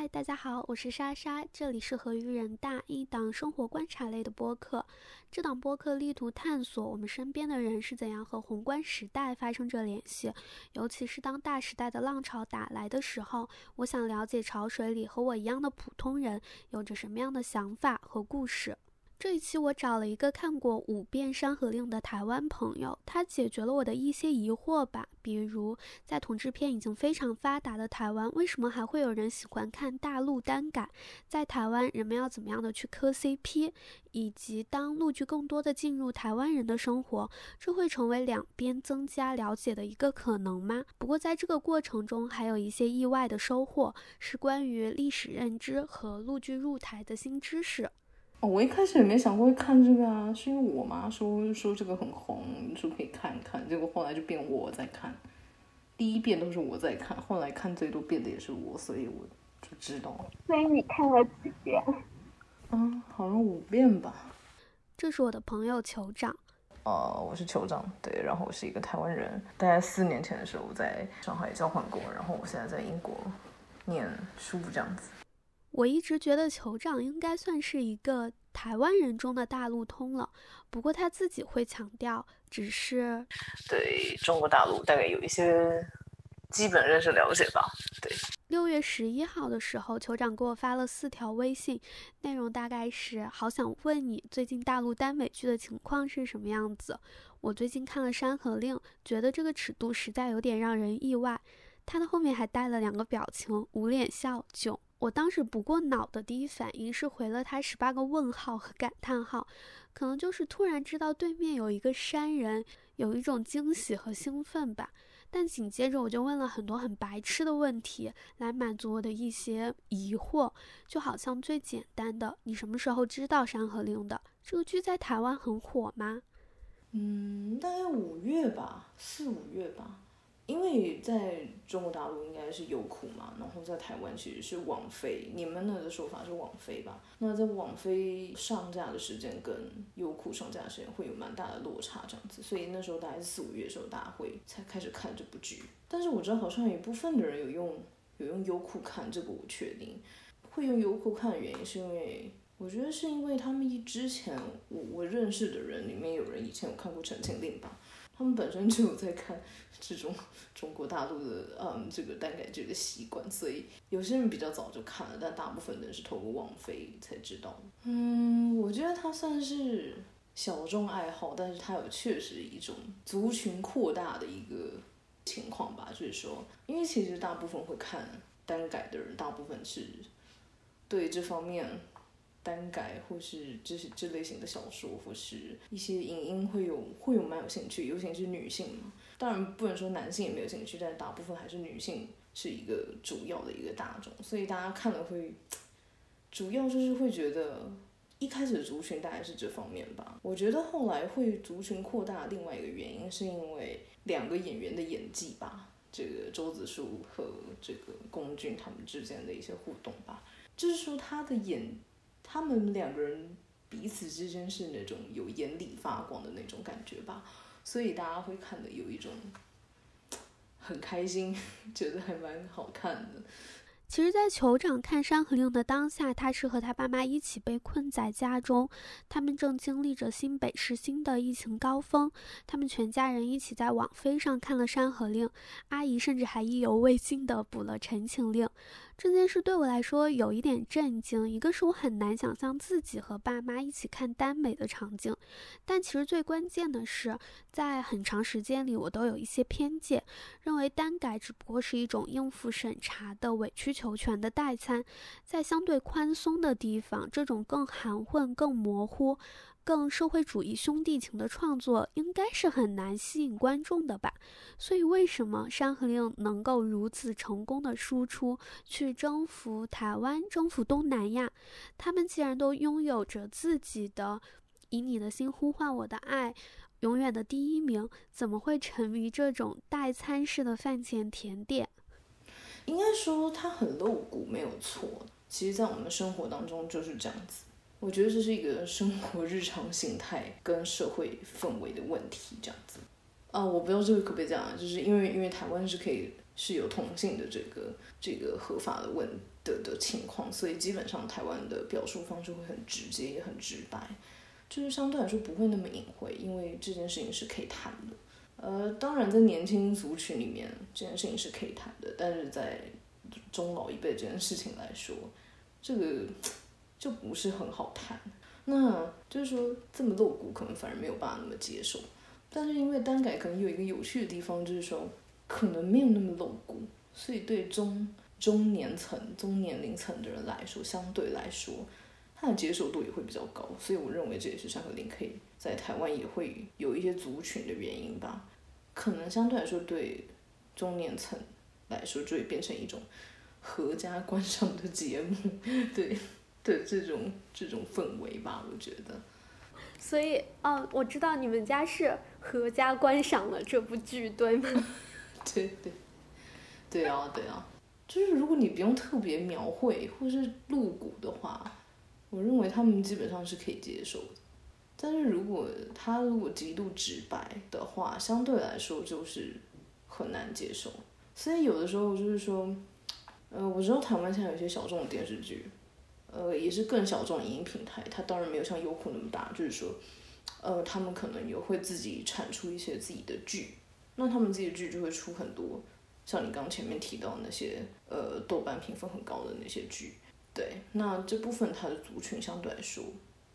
嗨，大家好，我是莎莎，这里是和于人大一档生活观察类的播客。这档播客力图探索我们身边的人是怎样和宏观时代发生着联系，尤其是当大时代的浪潮打来的时候，我想了解潮水里和我一样的普通人有着什么样的想法和故事。这一期我找了一个看过五遍《山河令》的台湾朋友，他解决了我的一些疑惑吧。比如，在同志片已经非常发达的台湾，为什么还会有人喜欢看大陆单改？在台湾，人们要怎么样的去磕 CP？以及当陆剧更多的进入台湾人的生活，这会成为两边增加了解的一个可能吗？不过在这个过程中，还有一些意外的收获，是关于历史认知和陆剧入台的新知识。哦，我一开始也没想过会看这个啊，是因为我妈说说这个很红，说可以看一看，结果后来就变我在看，第一遍都是我在看，后来看最多遍的也是我，所以我就知道了。所以你看了几遍？嗯，好像五遍吧。这是我的朋友酋长。呃，我是酋长，对，然后我是一个台湾人，大概四年前的时候我在上海交换过，然后我现在在英国念书这样子。我一直觉得酋长应该算是一个台湾人中的大陆通了，不过他自己会强调，只是对中国大陆大概有一些基本认识了解吧。对，六月十一号的时候，酋长给我发了四条微信，内容大概是：好想问你最近大陆耽美剧的情况是什么样子？我最近看了《山河令》，觉得这个尺度实在有点让人意外。他的后面还带了两个表情：捂脸笑、囧。我当时不过脑的第一反应是回了他十八个问号和感叹号，可能就是突然知道对面有一个山人，有一种惊喜和兴奋吧。但紧接着我就问了很多很白痴的问题，来满足我的一些疑惑，就好像最简单的，你什么时候知道《山河令》的？这个剧在台湾很火吗？嗯，大概五月吧，四五月吧。因为在中国大陆应该是优酷嘛，然后在台湾其实是网飞，你们那的说法是网飞吧？那在网飞上架的时间跟优酷上架的时间会有蛮大的落差，这样子，所以那时候大概四五月的时候，大家会才开始看这部剧。但是我知道好像有一部分的人有用有用优酷看，这个我确定。会用优酷看的原因是因为，我觉得是因为他们一之前我我认识的人里面有人以前有看过《陈情令》吧。他们本身就有在看这种 中国大陆的嗯这个单改剧的习惯，所以有些人比较早就看了，但大部分人是透过网飞才知道。嗯，我觉得它算是小众爱好，但是它有确实一种族群扩大的一个情况吧，就是说，因为其实大部分会看单改的人，大部分是对这方面。单改或是这是这类型的小说，或是一些影音会有会有蛮有兴趣，尤其是女性嘛。当然不能说男性也没有兴趣，但大部分还是女性是一个主要的一个大众，所以大家看了会主要就是会觉得一开始的族群大概是这方面吧。我觉得后来会族群扩大，另外一个原因是因为两个演员的演技吧，这个周子舒和这个龚俊他们之间的一些互动吧，就是说他的演。他们两个人彼此之间是那种有眼里发光的那种感觉吧，所以大家会看的有一种很开心，觉得还蛮好看的。其实，在酋长看《山河令》的当下，他是和他爸妈一起被困在家中，他们正经历着新北市新的疫情高峰。他们全家人一起在网飞上看了《山河令》，阿姨甚至还意犹未尽地补了《陈情令》。这件事对我来说有一点震惊，一个是我很难想象自己和爸妈一起看耽美的场景，但其实最关键的是，在很长时间里我都有一些偏见，认为耽改只不过是一种应付审查的委曲求全的代餐，在相对宽松的地方，这种更含混、更模糊。更社会主义兄弟情的创作应该是很难吸引观众的吧？所以为什么《山河令》能够如此成功的输出，去征服台湾、征服东南亚？他们既然都拥有着自己的“以你的心呼唤我的爱”，永远的第一名，怎么会沉迷这种代餐式的饭前甜点？应该说它很露骨，没有错。其实，在我们生活当中就是这样子。我觉得这是一个生活日常形态跟社会氛围的问题，这样子。啊，我不知道这个可不可以讲啊，就是因为因为台湾是可以是有同性的这个这个合法的问的的情况，所以基本上台湾的表述方式会很直接，也很直白，就是相对来说不会那么隐晦，因为这件事情是可以谈的。呃，当然在年轻族群里面，这件事情是可以谈的，但是在中老一辈这件事情来说，这个就不是很好谈。那就是说这么露骨，可能反而没有办法那么接受。但是因为单改可能有一个有趣的地方，就是说可能没有那么露骨，所以对中中年层、中年龄层的人来说，相对来说，他的接受度也会比较高。所以我认为这也是山河令可以在台湾也会有一些族群的原因吧。可能相对来说对中年层来说，就会变成一种合家观赏的节目，对的这种这种氛围吧，我觉得。所以，哦，我知道你们家是合家观赏了这部剧，对吗？对对，对啊对啊，就是如果你不用特别描绘或是露骨的话，我认为他们基本上是可以接受的。但是如果他如果极度直白的话，相对来说就是很难接受。所以有的时候就是说，呃，我知道台湾现在有些小众的电视剧。呃，也是更小众的影音平台，它当然没有像优酷那么大，就是说，呃，他们可能也会自己产出一些自己的剧，那他们自己的剧就会出很多，像你刚前面提到那些，呃，豆瓣评分很高的那些剧，对，那这部分它的族群相对来说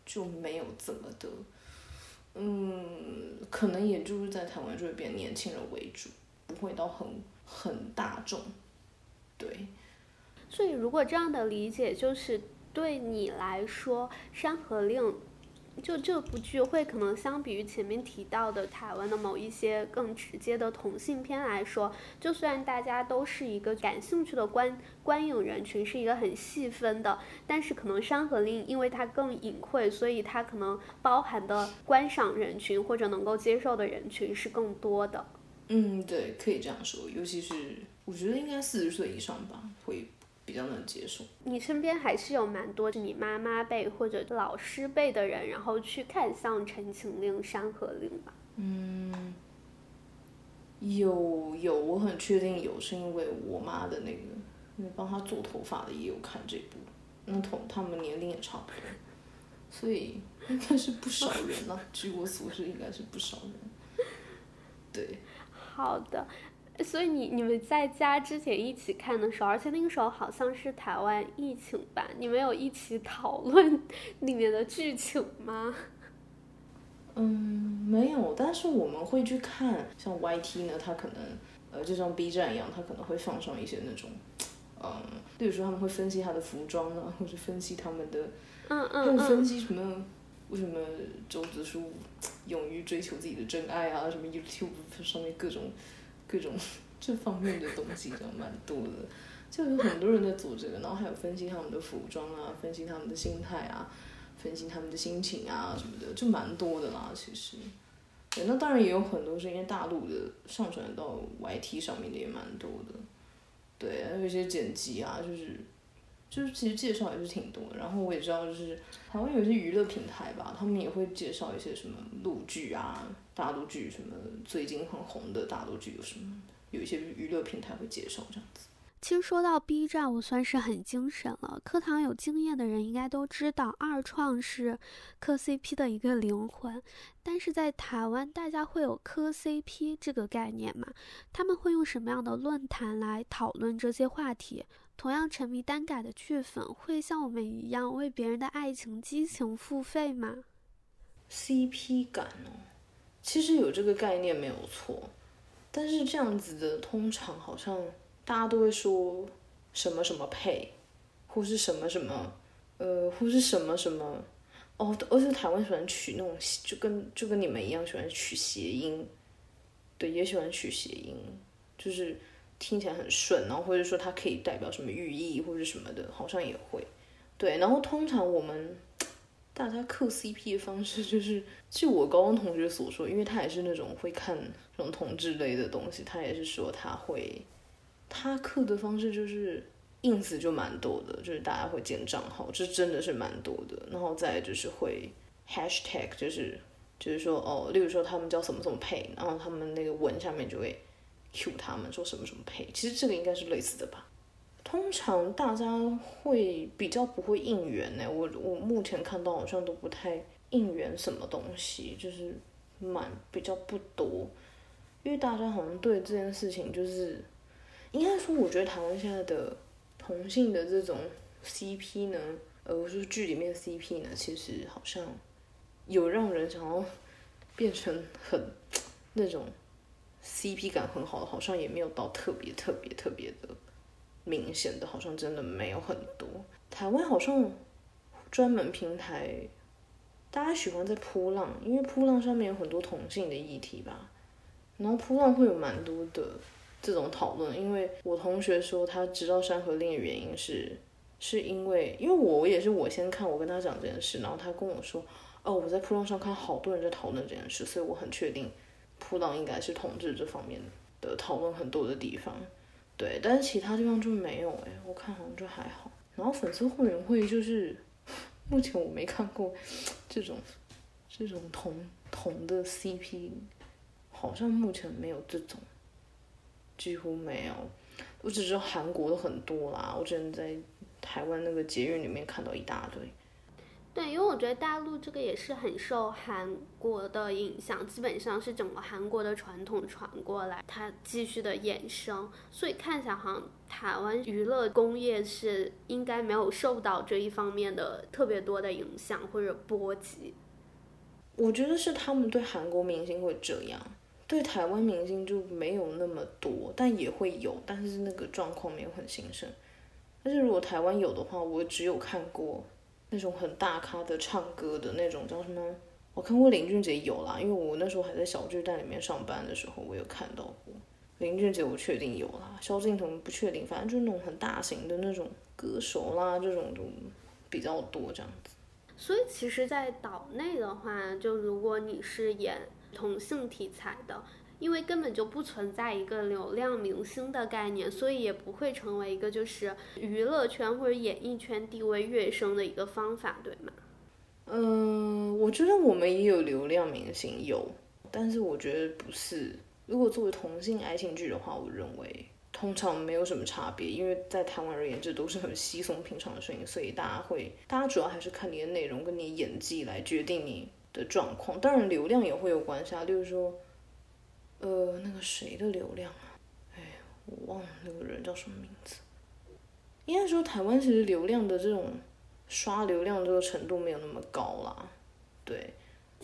就没有这么的，嗯，可能也就是在台湾就会变年轻人为主，不会到很很大众，对，所以如果这样的理解就是。对你来说，《山河令》就这部剧会可能相比于前面提到的台湾的某一些更直接的同性片来说，就算大家都是一个感兴趣的观观影人群，是一个很细分的，但是可能《山河令》因为它更隐晦，所以它可能包含的观赏人群或者能够接受的人群是更多的。嗯，对，可以这样说，尤其是我觉得应该四十岁以上吧，会。比较能接受。你身边还是有蛮多你妈妈辈或者老师辈的人，然后去看像《陈情令》《山河令》吧。嗯，有有，我很确定有，是因为我妈的那个，因为帮她做头发的也有看这部，那同他们年龄也差不多，所以应该是不少人了。据我所知，应该是不少人。对。好的。所以你你们在家之前一起看的时候，而且那个时候好像是台湾疫情吧？你们有一起讨论 里面的剧情吗？嗯，没有，但是我们会去看，像 YT 呢，它可能呃就像 B 站一样，它可能会放上一些那种，嗯，比如说他们会分析他的服装啊，或者分析他们的，嗯嗯会分析什么为什么周子舒勇于追求自己的真爱啊，什么 YouTube 上面各种。各种 这方面的东西就蛮多的，就有很多人在做这个，然后还有分析他们的服装啊，分析他们的心态啊，分析他们的心情啊什么的，就蛮多的啦。其实，对，那当然也有很多是因为大陆的上传到 YT 上面的也蛮多的，对，还有一些剪辑啊，就是就是其实介绍也是挺多的。然后我也知道，就是台湾有一些娱乐平台吧，他们也会介绍一些什么录剧啊。大陆剧什么最近很红的大陆剧有什么？有一些娱乐平台会介绍这样子。其实说到 B 站，我算是很精神了。课堂有经验的人应该都知道，二创是磕 CP 的一个灵魂。但是在台湾，大家会有磕 CP 这个概念吗？他们会用什么样的论坛来讨论这些话题？同样沉迷单改的剧粉，会像我们一样为别人的爱情激情付费吗？CP 感哦。其实有这个概念没有错，但是这样子的通常好像大家都会说什么什么配，或是什么什么，呃，或是什么什么，哦，而且台湾喜欢取那种就跟就跟你们一样喜欢取谐音，对，也喜欢取谐音，就是听起来很顺，然后或者说它可以代表什么寓意或者什么的，好像也会，对，然后通常我们。大家磕 CP 的方式就是，据我高中同学所说，因为他也是那种会看这种同志类的东西，他也是说他会，他磕的方式就是 ins 就蛮多的，就是大家会建账号，这真的是蛮多的。然后再就是会 hashtag，就是就是说哦，例如说他们叫什么什么配，然后他们那个文下面就会 Q 他们说什么什么配，其实这个应该是类似的吧。通常大家会比较不会应援呢，我我目前看到好像都不太应援什么东西，就是蛮比较不多，因为大家好像对这件事情就是，应该说我觉得台湾现在的同性的这种 CP 呢，呃，就是剧里面的 CP 呢，其实好像有让人想要变成很那种 CP 感很好的，好像也没有到特别特别特别的明显的，好像真的没有很多。台湾好像专门平台，大家喜欢在扑浪，因为扑浪上面有很多同性的议题吧，然后扑浪会有蛮多的这种讨论，因为我同学说他知道《山河令》的原因是，是因为因为我也是我先看，我跟他讲这件事，然后他跟我说，哦，我在扑浪上看好多人在讨论这件事，所以我很确定扑浪应该是统治这方面的讨论很多的地方，对，但是其他地方就没有哎、我看好像就还好。然后粉丝会员会就是，目前我没看过这种这种同同的 CP，好像目前没有这种，几乎没有。我只知道韩国的很多啦，我之前在台湾那个捷运里面看到一大堆。对，因为我觉得大陆这个也是很受韩国的影响，基本上是整个韩国的传统传过来，它继续的衍生，所以看起来好像台湾娱乐工业是应该没有受到这一方面的特别多的影响或者波及。我觉得是他们对韩国明星会这样，对台湾明星就没有那么多，但也会有，但是那个状况没有很兴盛。但是如果台湾有的话，我只有看过那种很大咖的唱歌的那种叫什么？我看过林俊杰有啦，因为我那时候还在小巨蛋里面上班的时候，我有看到过林俊杰，我确定有啦。萧敬腾不确定，反正就是那种很大型的那种歌手啦，这种就比较多这样子。所以其实，在岛内的话，就如果你是演同性题材的，因为根本就不存在一个流量明星的概念，所以也不会成为一个就是娱乐圈或者演艺圈地位跃升的一个方法，对吗？嗯，我觉得我们也有流量明星有，但是我觉得不是。如果作为同性爱情剧的话，我认为通常没有什么差别，因为在台湾而言，这都是很稀松平常的事情，所以大家会，大家主要还是看你的内容跟你演技来决定你的状况。当然，流量也会有关系啊，就是说，呃，那个谁的流量啊？哎，我忘了那个人叫什么名字。应该说，台湾其实流量的这种刷流量这个程度没有那么高啦，对。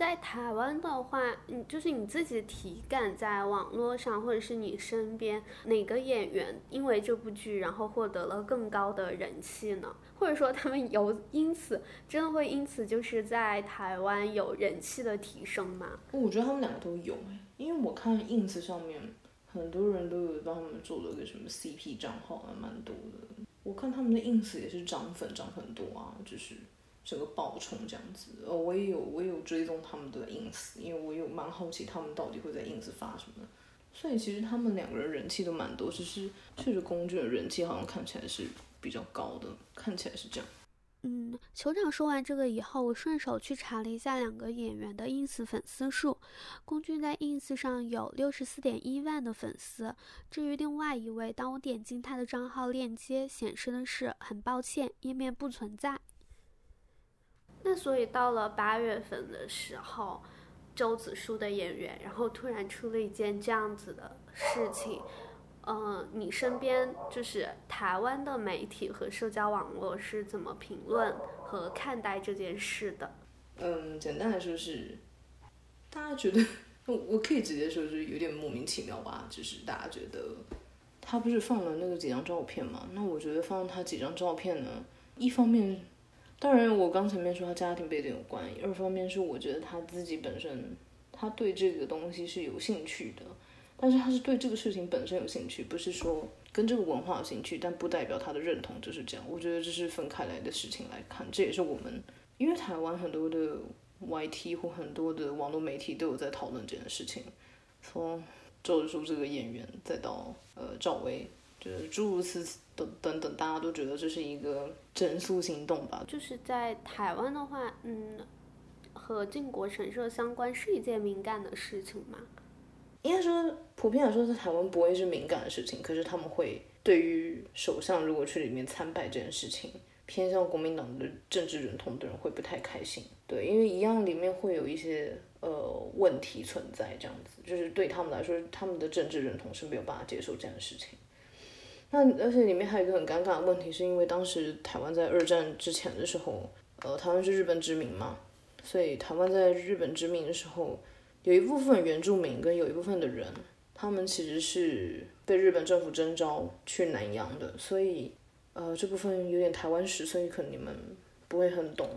在台湾的话，你就是你自己的体感，在网络上或者是你身边哪个演员因为这部剧然后获得了更高的人气呢？或者说他们有因此真的会因此就是在台湾有人气的提升吗？我觉得他们两个都有哎，因为我看 ins 上面很多人都有帮他们做了个什么 CP 账号，还蛮多的。我看他们的 ins 也是涨粉涨很多啊，就是整个爆冲这样子。呃，我也有我也有追踪他们的 ins，因为我有蛮好奇他们到底会在 ins 发什么。所以其实他们两个人人气都蛮多，只是确实龚俊的人气好像看起来是比较高的，看起来是这样。嗯，酋长说完这个以后，我顺手去查了一下两个演员的 ins 粉丝数。龚俊在 ins 上有六十四点一万的粉丝，至于另外一位，当我点进他的账号链接，显示的是很抱歉，页面不存在。那所以到了八月份的时候，周子舒的演员，然后突然出了一件这样子的事情。呃，你身边就是台湾的媒体和社交网络是怎么评论和看待这件事的？嗯，简单来说是，大家觉得，我我可以直接说是有点莫名其妙吧，就是大家觉得他不是放了那个几张照片嘛？那我觉得放他几张照片呢，一方面，当然我刚前面说他家庭背景有关，二方面是我觉得他自己本身他对这个东西是有兴趣的。但是他是对这个事情本身有兴趣，不是说跟这个文化有兴趣，但不代表他的认同就是这样。我觉得这是分开来的事情来看，这也是我们因为台湾很多的 YT 或很多的网络媒体都有在讨论这件事情，从周子舒这个演员，再到呃赵薇，就是诸如此等等等，大家都觉得这是一个整肃行动吧。就是在台湾的话，嗯，和靖国神社相关是一件敏感的事情吗？应该说普遍来说，在台湾不会是敏感的事情，可是他们会对于首相如果去里面参拜这件事情，偏向国民党的政治认同的人会不太开心。对，因为一样里面会有一些呃问题存在，这样子就是对他们来说，他们的政治认同是没有办法接受这样的事情。那而且里面还有一个很尴尬的问题，是因为当时台湾在二战之前的时候，呃，台湾是日本殖民嘛，所以台湾在日本殖民的时候，有一部分原住民跟有一部分的人，他们其实是被日本政府征召去南洋的，所以呃这部分有点台湾史，所以可能你们不会很懂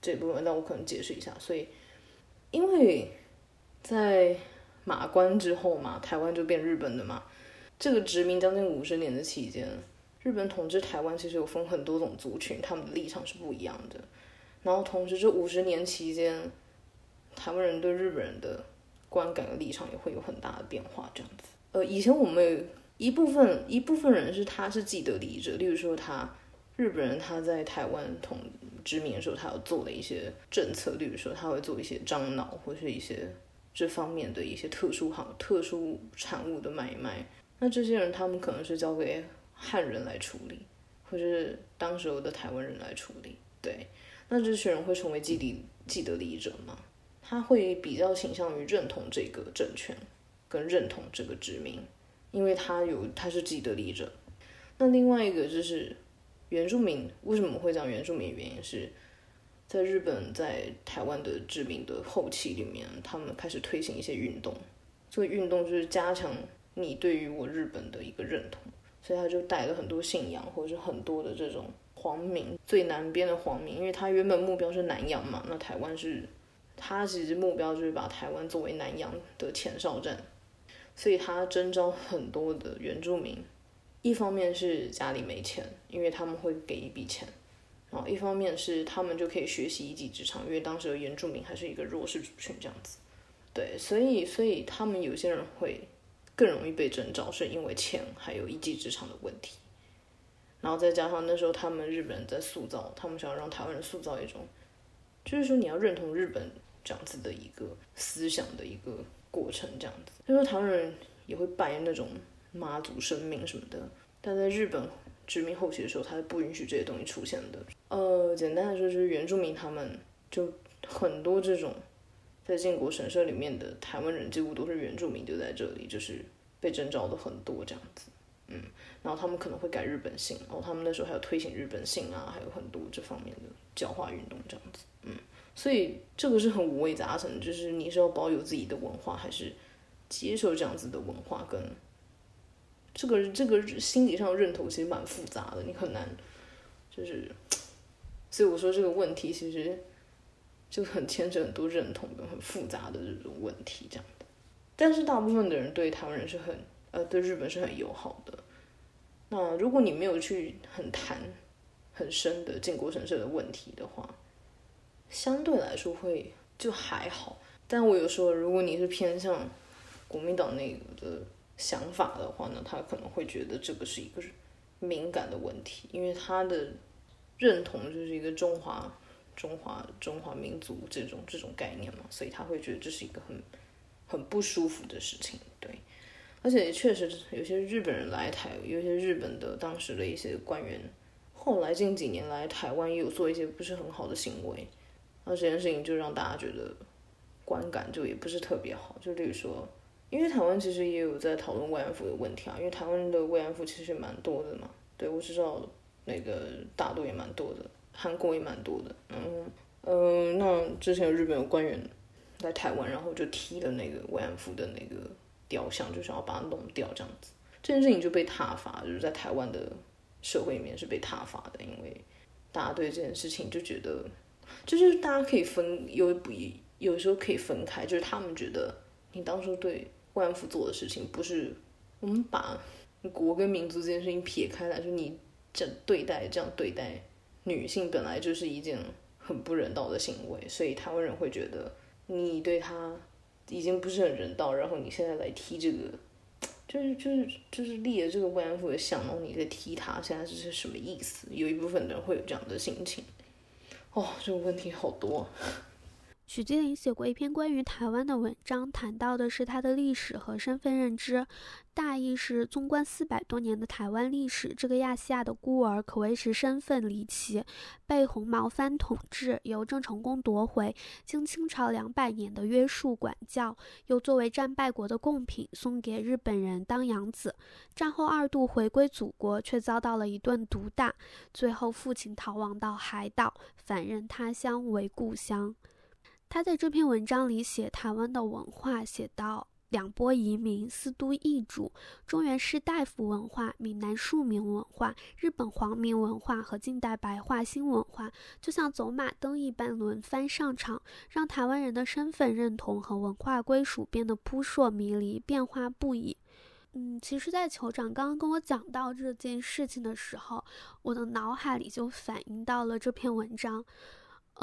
这部分，但我可能解释一下。所以因为在马关之后嘛，台湾就变日本的嘛。这个殖民将近五十年的期间，日本统治台湾其实有分很多种族群，他们的立场是不一样的。然后同时这五十年期间，台湾人对日本人的观感的立场也会有很大的变化。这样子，呃，以前我们一部分一部分人是他是既得利益者，例如说他日本人他在台湾统殖民的时候，他有做的一些政策，例如说他会做一些樟脑或是一些这方面的一些特殊行特殊产物的买卖。那这些人，他们可能是交给汉人来处理，或者是当时候的台湾人来处理。对，那这些人会成为既得既得利益者吗？他会比较倾向于认同这个政权，跟认同这个殖民，因为他有他是既得利益者。那另外一个就是原住民，为什么会讲原住民？原因是在日本在台湾的殖民的后期里面，他们开始推行一些运动，这个运动就是加强。你对于我日本的一个认同，所以他就带了很多信仰，或者是很多的这种皇民，最南边的皇民，因为他原本目标是南洋嘛，那台湾是，他其实目标就是把台湾作为南洋的前哨站，所以他征召很多的原住民，一方面是家里没钱，因为他们会给一笔钱，然后一方面是他们就可以学习一技之长，因为当时的原住民还是一个弱势族群这样子，对，所以所以他们有些人会。更容易被征召，是因为钱还有一技之长的问题。然后再加上那时候他们日本人在塑造，他们想要让台湾人塑造一种，就是说你要认同日本这样子的一个思想的一个过程，这样子。就说台湾人也会拜那种妈祖生命什么的，但在日本殖民后期的时候，他是不允许这些东西出现的。呃，简单来说就是原住民他们就很多这种。在建国神社里面的台湾人几乎都是原住民，就在这里，就是被征召的很多这样子，嗯，然后他们可能会改日本姓，然后他们那时候还有推行日本姓啊，还有很多这方面的教化运动这样子，嗯，所以这个是很五味杂陈，就是你是要保有自己的文化，还是接受这样子的文化，跟这个这个心理上认同其实蛮复杂的，你很难，就是，所以我说这个问题其实。就很牵扯很多认同跟很复杂的这种问题这样的，但是大部分的人对台湾人是很呃对日本是很友好的。那如果你没有去很谈很深的靖国神社的问题的话，相对来说会就还好。但我有说，如果你是偏向国民党那个的想法的话呢，他可能会觉得这个是一个敏感的问题，因为他的认同就是一个中华。中华中华民族这种这种概念嘛，所以他会觉得这是一个很很不舒服的事情，对。而且确实有些日本人来台，有些日本的当时的一些官员，后来近几年来台湾也有做一些不是很好的行为，那这件事情就让大家觉得观感就也不是特别好。就例如说，因为台湾其实也有在讨论慰安妇的问题啊，因为台湾的慰安妇其实蛮多的嘛，对我知道那个大陆也蛮多的。韩国也蛮多的，嗯嗯，那之前日本有官员来台湾，然后就踢了那个慰安妇的那个雕像，就想要把它弄掉，这样子，这件事情就被挞伐，就是在台湾的社会里面是被挞伐的，因为大家对这件事情就觉得，就是大家可以分有不一有时候可以分开，就是他们觉得你当初对慰安妇做的事情，不是我们把国跟民族这件事情撇开来，就你这对待这样对待。女性本来就是一件很不人道的行为，所以台湾人会觉得你对她已经不是很人道，然后你现在来踢这个，就是就是就是立了这个慰安妇的像，然后你在踢她，现在这是什么意思？有一部分人会有这样的心情。哦，这个问题好多。许金林写过一篇关于台湾的文章，谈到的是他的历史和身份认知。大意是：纵观四百多年的台湾历史，这个亚细亚的孤儿可谓是身份离奇，被红毛番统治，由郑成功夺回，经清朝两百年的约束管教，又作为战败国的贡品送给日本人当养子。战后二度回归祖国，却遭到了一顿毒打，最后父亲逃亡到海岛，反认他乡为故乡。他在这篇文章里写台湾的文化，写到两波移民、四都易主、中原士大夫文化、闽南庶民文化、日本皇民文化和近代白话新文化，就像走马灯一般轮番上场，让台湾人的身份认同和文化归属变得扑朔迷离、变化不已。嗯，其实，在酋长刚刚跟我讲到这件事情的时候，我的脑海里就反映到了这篇文章。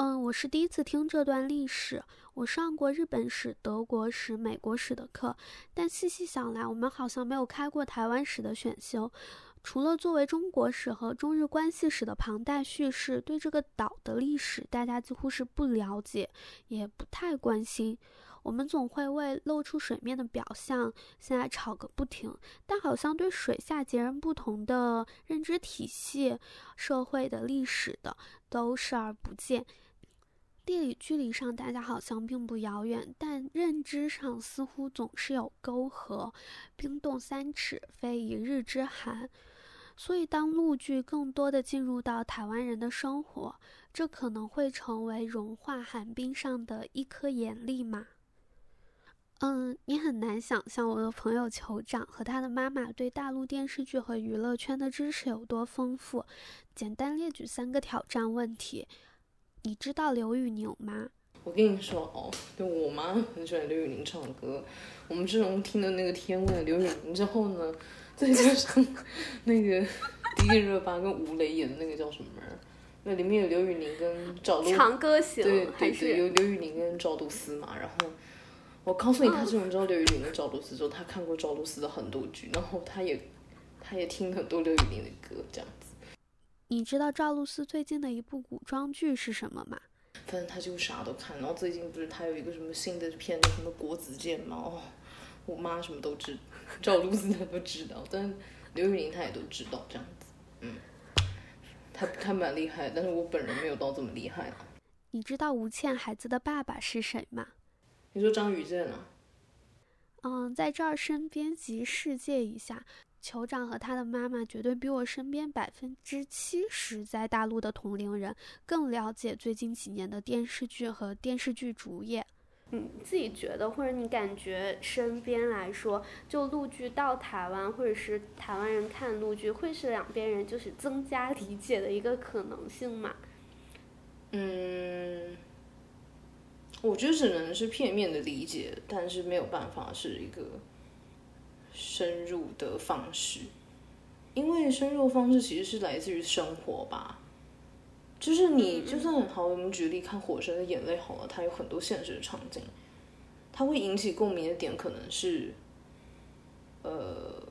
嗯，我是第一次听这段历史。我上过日本史、德国史、美国史的课，但细细想来，我们好像没有开过台湾史的选修。除了作为中国史和中日关系史的旁代叙事，对这个岛的历史，大家几乎是不了解，也不太关心。我们总会为露出水面的表象现在吵个不停，但好像对水下截然不同的认知体系、社会的历史的都视而不见。地理距离上，大家好像并不遥远，但认知上似乎总是有沟壑。冰冻三尺，非一日之寒。所以，当陆剧更多的进入到台湾人的生活，这可能会成为融化寒冰上的一颗盐粒吗？嗯，你很难想象我的朋友酋长和他的妈妈对大陆电视剧和娱乐圈的知识有多丰富。简单列举三个挑战问题。你知道刘宇宁吗？我跟你说哦，就我妈很喜欢刘宇宁唱的歌。我们自从听了那个《天问》刘宇宁之后呢，再加上那个迪丽热巴跟吴磊演的那个叫什么？那里面有刘宇宁跟赵露。长歌行。对对对，有刘宇宁跟赵露思嘛。然后我告诉你，他自从知道刘宇宁跟赵露思之后，他看过赵露思的很多剧，然后他也他也听很多刘宇宁的歌，这样。你知道赵露思最近的一部古装剧是什么吗？反正他就啥都看，然后最近不是他有一个什么新的片叫什么国子监吗？哦，我妈什么都知，赵露思她都知道，但刘宇宁她也都知道这样子，嗯，他他蛮厉害，但是我本人没有到这么厉害。你知道吴倩孩子的爸爸是谁吗？你说张雨健啊？嗯，在这儿身边及世界一下。酋长和他的妈妈绝对比我身边百分之七十在大陆的同龄人更了解最近几年的电视剧和电视剧主演。你自己觉得，或者你感觉身边来说，就陆剧到台湾，或者是台湾人看陆剧，会是两边人就是增加理解的一个可能性吗？嗯，我觉得只能是片面的理解，但是没有办法是一个。深入的方式，因为深入方式其实是来自于生活吧，就是你就算好，我们举例看《火神的眼泪》好了，它有很多现实的场景，它会引起共鸣的点可能是，呃，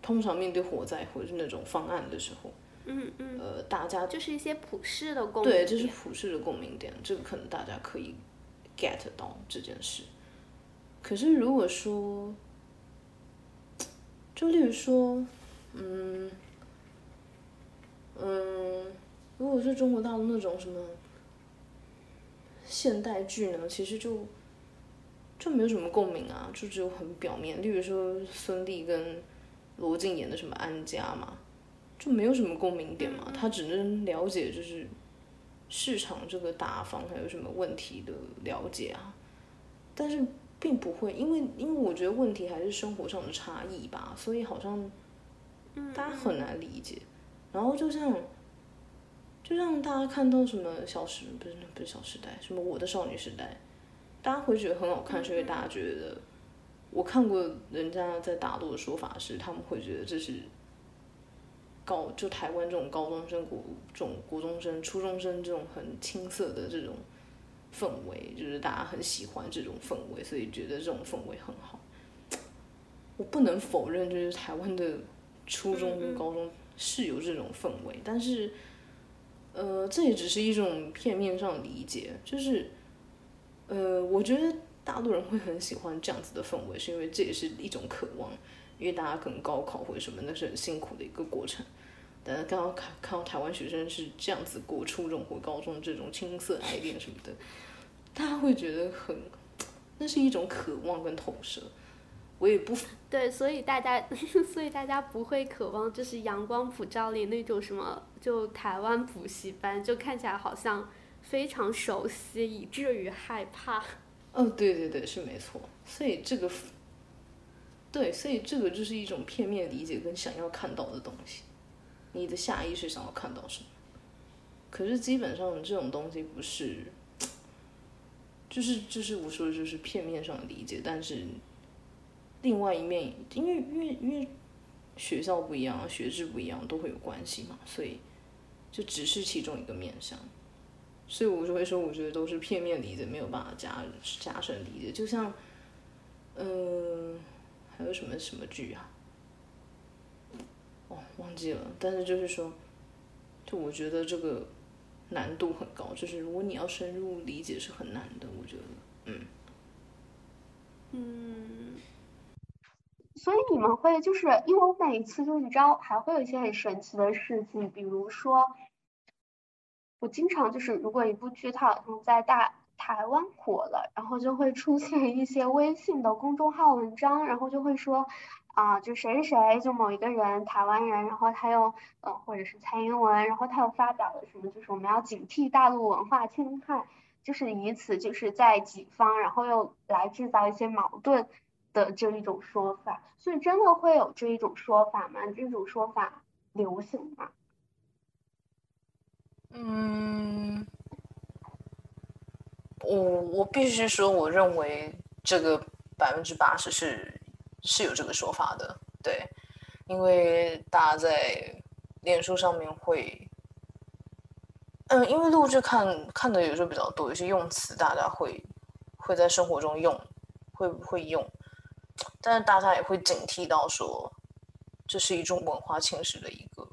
通常面对火灾或者是那种方案的时候，嗯嗯，呃，大家就是一些普世的共对，这是普世的共鸣点，这个可能大家可以 get 到这件事，可是如果说。就例如说，嗯，嗯，如果是中国大陆那种什么现代剧呢，其实就就没有什么共鸣啊，就只有很表面。例如说孙俪跟罗晋演的什么安家嘛，就没有什么共鸣点嘛，他只能了解就是市场这个大方还有什么问题的了解啊，但是。并不会，因为因为我觉得问题还是生活上的差异吧，所以好像大家很难理解。然后就像就像大家看到什么小时不是不是小时代，什么我的少女时代，大家会觉得很好看，是因为大家觉得我看过人家在大陆的说法是，他们会觉得这是高就台湾这种高中生、国这种国中生、初中生这种很青涩的这种。氛围就是大家很喜欢这种氛围，所以觉得这种氛围很好。我不能否认，就是台湾的初中跟高中是有这种氛围，但是，呃，这也只是一种片面上理解。就是呃，我觉得大陆人会很喜欢这样子的氛围，是因为这也是一种渴望，因为大家可能高考或者什么，那是很辛苦的一个过程。但是刚刚看看到台湾学生是这样子过初中或高中这种青涩爱恋什么的，大家会觉得很，那是一种渴望跟投射。我也不对，所以大家，所以大家不会渴望就是阳光普照里那种什么，就台湾补习班，就看起来好像。非常熟悉，以至于害怕。哦，对对对，是没错。所以这个，对，所以这个就是一种片面理解跟想要看到的东西。你的下意识想要看到什么？可是基本上这种东西不是，就是就是我说的就是片面上的理解。但是另外一面，因为因为因为学校不一样，学制不一样，都会有关系嘛。所以就只是其中一个面向。所以我就会说，我觉得都是片面理解，没有办法加加深理解。就像，嗯，还有什么什么剧啊？哦，忘记了。但是就是说，就我觉得这个难度很高，就是如果你要深入理解是很难的。我觉得，嗯，嗯。所以你们会就是因为我每一次就你知道还会有一些很神奇的事情，比如说。我经常就是，如果一部剧它好像在大台湾火了，然后就会出现一些微信的公众号文章，然后就会说，啊，就谁谁谁，就某一个人，台湾人，然后他又，嗯，或者是蔡英文，然后他又发表了什么，就是我们要警惕大陆文化侵害，就是以此就是在己方，然后又来制造一些矛盾的这一种说法，所以真的会有这一种说法吗？这种说法流行吗？嗯，我我必须说，我认为这个百分之八十是是有这个说法的，对，因为大家在脸书上面会，嗯，因为录制看看的有时候比较多，有些用词大家会会在生活中用，会不会用，但是大家也会警惕到说，这是一种文化侵蚀的一个。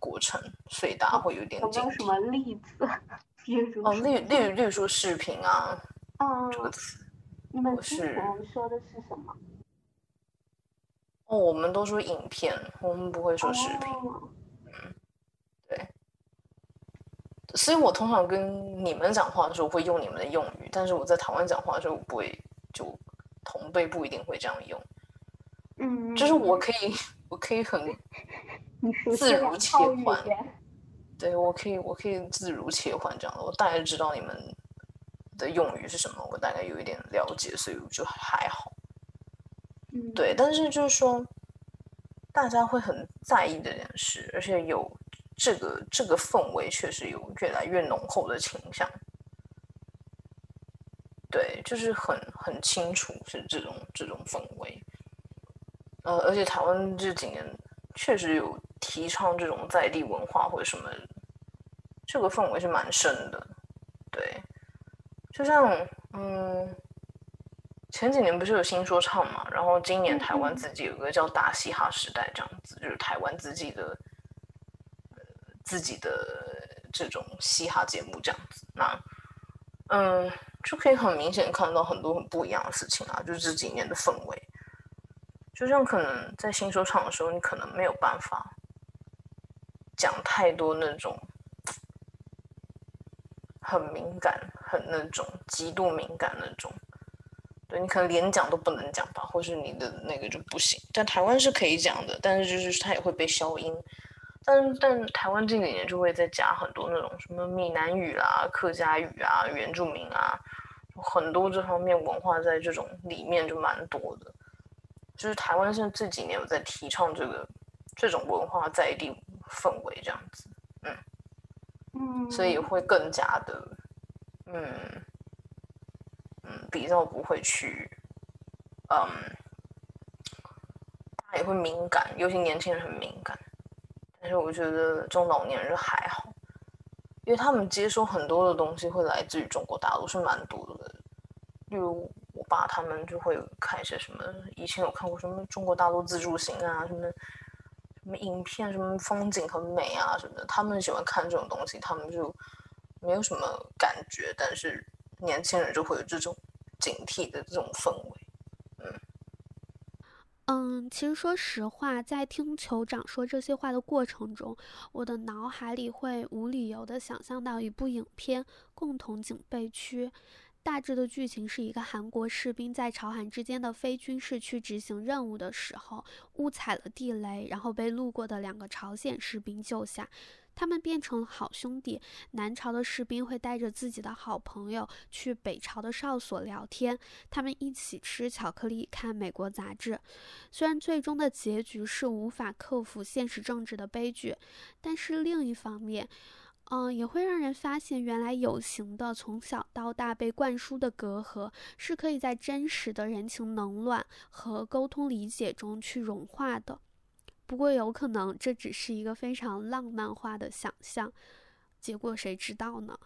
过程，所以大家会有点有什么例子？哦，例例例如说视频啊，嗯，这个词，你们之前说的是什么？哦，我们都说影片，我们不会说视频。嗯，对。所以我通常跟你们讲话的时候会用你们的用语，但是我在台湾讲话的时候，我不会就同辈不一定会这样用。嗯，就是我可以，我可以很。自如切换，对我可以，我可以自如切换这样的。我大概知道你们的用语是什么，我大概有一点了解，所以我就还好。对，但是就是说，大家会很在意这件事，而且有这个这个氛围，确实有越来越浓厚的倾向。对，就是很很清楚是这种这种氛围。呃，而且台湾这几年确实有。提倡这种在地文化或者什么，这个氛围是蛮深的，对。就像嗯，前几年不是有新说唱嘛，然后今年台湾自己有个叫大嘻哈时代这样子，就是台湾自己的自己的这种嘻哈节目这样子。那嗯，就可以很明显看到很多很不一样的事情啊，就是这几年的氛围。就像可能在新说唱的时候，你可能没有办法。讲太多那种很敏感、很那种极度敏感那种，对你可能连讲都不能讲吧，或是你的那个就不行。但台湾是可以讲的，但是就是它也会被消音。但但台湾这几年就会再加很多那种什么闽南语啦、客家语啊、原住民啊，很多这方面文化在这种里面就蛮多的。就是台湾现在这几年有在提倡这个这种文化在地。氛围这样子，嗯嗯，所以会更加的，嗯嗯，比较不会去，嗯，他也会敏感，尤其年轻人很敏感。但是我觉得中老年人还好，因为他们接收很多的东西会来自于中国大陆，是蛮多的。例如我爸他们就会看一些什么，以前有看过什么中国大陆自助行啊，什么。什么影片，什么风景很美啊什么的，他们喜欢看这种东西，他们就没有什么感觉。但是年轻人就会有这种警惕的这种氛围。嗯嗯，其实说实话，在听酋长说这些话的过程中，我的脑海里会无理由的想象到一部影片《共同警备区》。大致的剧情是一个韩国士兵在朝韩之间的非军事区执行任务的时候，误踩了地雷，然后被路过的两个朝鲜士兵救下。他们变成了好兄弟。南朝的士兵会带着自己的好朋友去北朝的哨所聊天，他们一起吃巧克力、看美国杂志。虽然最终的结局是无法克服现实政治的悲剧，但是另一方面，嗯，也会让人发现，原来有形的从小到大被灌输的隔阂，是可以在真实的人情冷暖和沟通理解中去融化的。不过，有可能这只是一个非常浪漫化的想象，结果谁知道呢？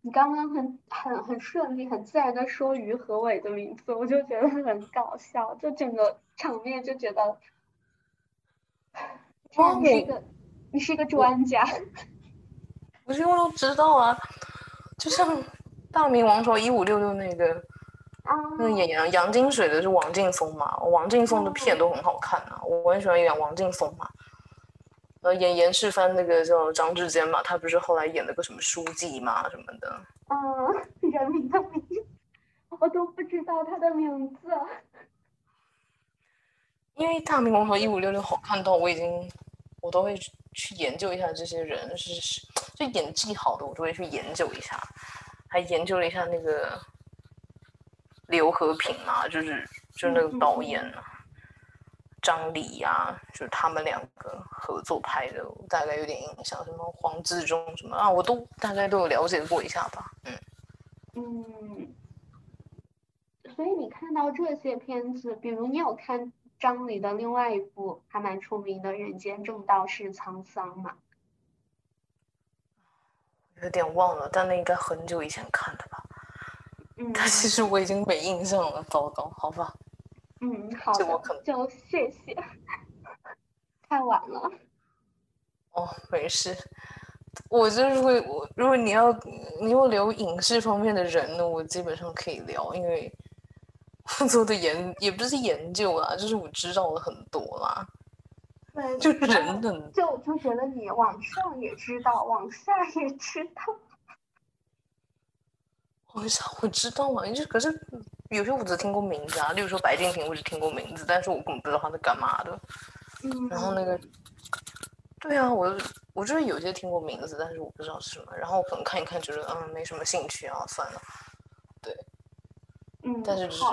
你刚刚很很很顺利、很自然的说于和伟的名字，我就觉得很搞笑，就整个场面就觉得，哇，你是一个你是一个专家。我因为都知道啊，就像《大明王朝一五六六》那个，那个演杨杨金水的是王劲松嘛？王劲松的片都很好看啊，我很喜欢演王劲松嘛。呃，演严世蕃那个叫张志坚嘛，他不是后来演了个什么书记嘛什么的。嗯，人民的名，我都不知道他的名字。因为《大明王朝一五六六》好看到我已经，我都会去研究一下这些人是是。就演技好的，我就会去研究一下，还研究了一下那个刘和平嘛，就是就是那个导演啊，张黎呀，就是他们两个合作拍的，我大概有点印象。什么黄志忠什么啊，我都大概都有了解过一下吧。嗯嗯，所以你看到这些片子，比如你有看张黎的另外一部还蛮出名的《人间正道是沧桑》吗？有点忘了，但那应该很久以前看的吧。嗯，但其实我已经没印象了，糟糕，好吧。嗯，好的，就谢谢。太晚了。哦，没事。我就是会，我如果你要你要聊影视方面的人呢，我基本上可以聊，因为 我做的研也不是研究啦，就是我知道了很多啦。就是人的，就就觉得你往上也知道，往下也知道。往上我知道嘛，就可是有些我只听过名字啊，例如说白敬亭，我只听过名字，但是我根本不知道他是干嘛的。嗯。然后那个，对啊，我我就是有些听过名字，但是我不知道是什么。然后可能看一看，觉得嗯没什么兴趣啊，算了。对。嗯。但是就是，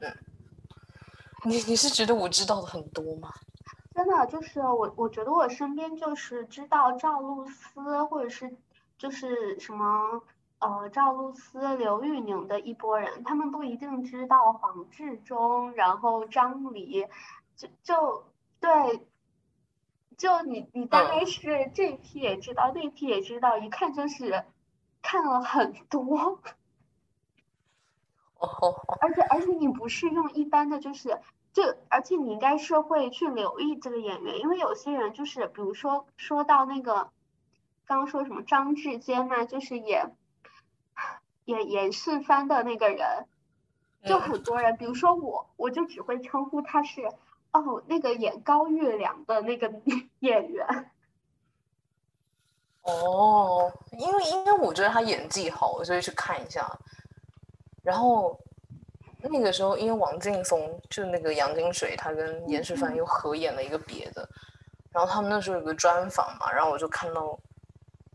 嗯，你你是觉得我知道的很多吗？真的就是我，我觉得我身边就是知道赵露思或者是就是什么呃赵露思、刘宇宁的一波人，他们不一定知道黄志忠，然后张黎，就就对，就你你大概是这批也知道，那批也知道，一看就是看了很多。哦。而且而且你不是用一般的就是。就而且你应该是会去留意这个演员，因为有些人就是，比如说说到那个，刚刚说什么张志坚嘛，就是演演演世蕃的那个人，就很多人，比如说我，我就只会称呼他是哦，那个演高月亮的那个 演员。哦，因为因为我觉得他演技好，所以去看一下，然后。那个时候，因为王劲松就那个杨金水，他跟严世蕃又合演了一个别的，然后他们那时候有个专访嘛，然后我就看到，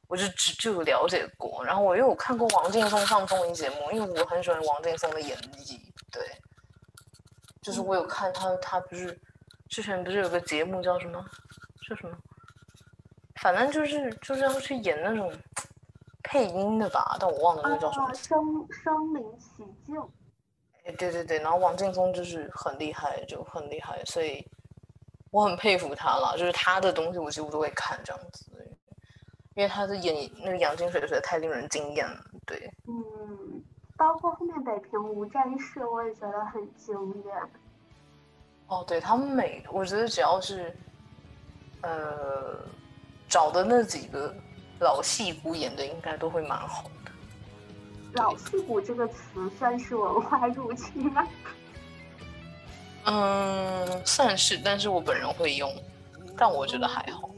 我就只就有了解过，然后我又有看过王劲松上综艺节目，因为我很喜欢王劲松的演技，对，就是我有看他，他不是之前不是有个节目叫什么，叫什么，反正就是就是要去演那种配音的吧，但我忘了那个叫什么，声声临其境。哎，对对对，然后王劲松就是很厉害，就很厉害，所以我很佩服他了。就是他的东西，我几乎都会看这样子，因为他的演那个杨金水实在太令人惊艳了。对，嗯，包括后面《北平无战事》，我也觉得很惊艳。哦，对他们每，我觉得只要是呃找的那几个老戏骨演的，应该都会蛮好的。老戏骨这个词算是文化入侵吗？嗯，算是，但是我本人会用，但我觉得还好。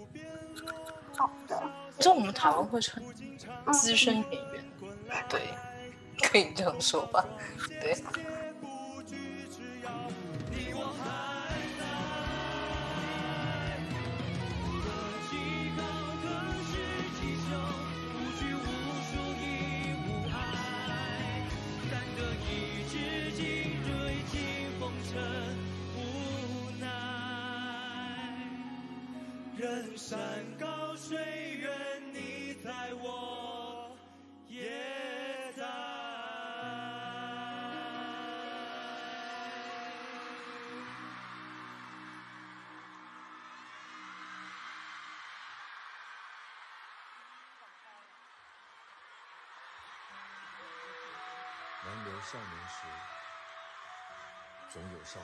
好的。你知道我们台湾会称资深演员，对，可以这样说吧，对。山高水远，你在我也在。难留少年时，总有少。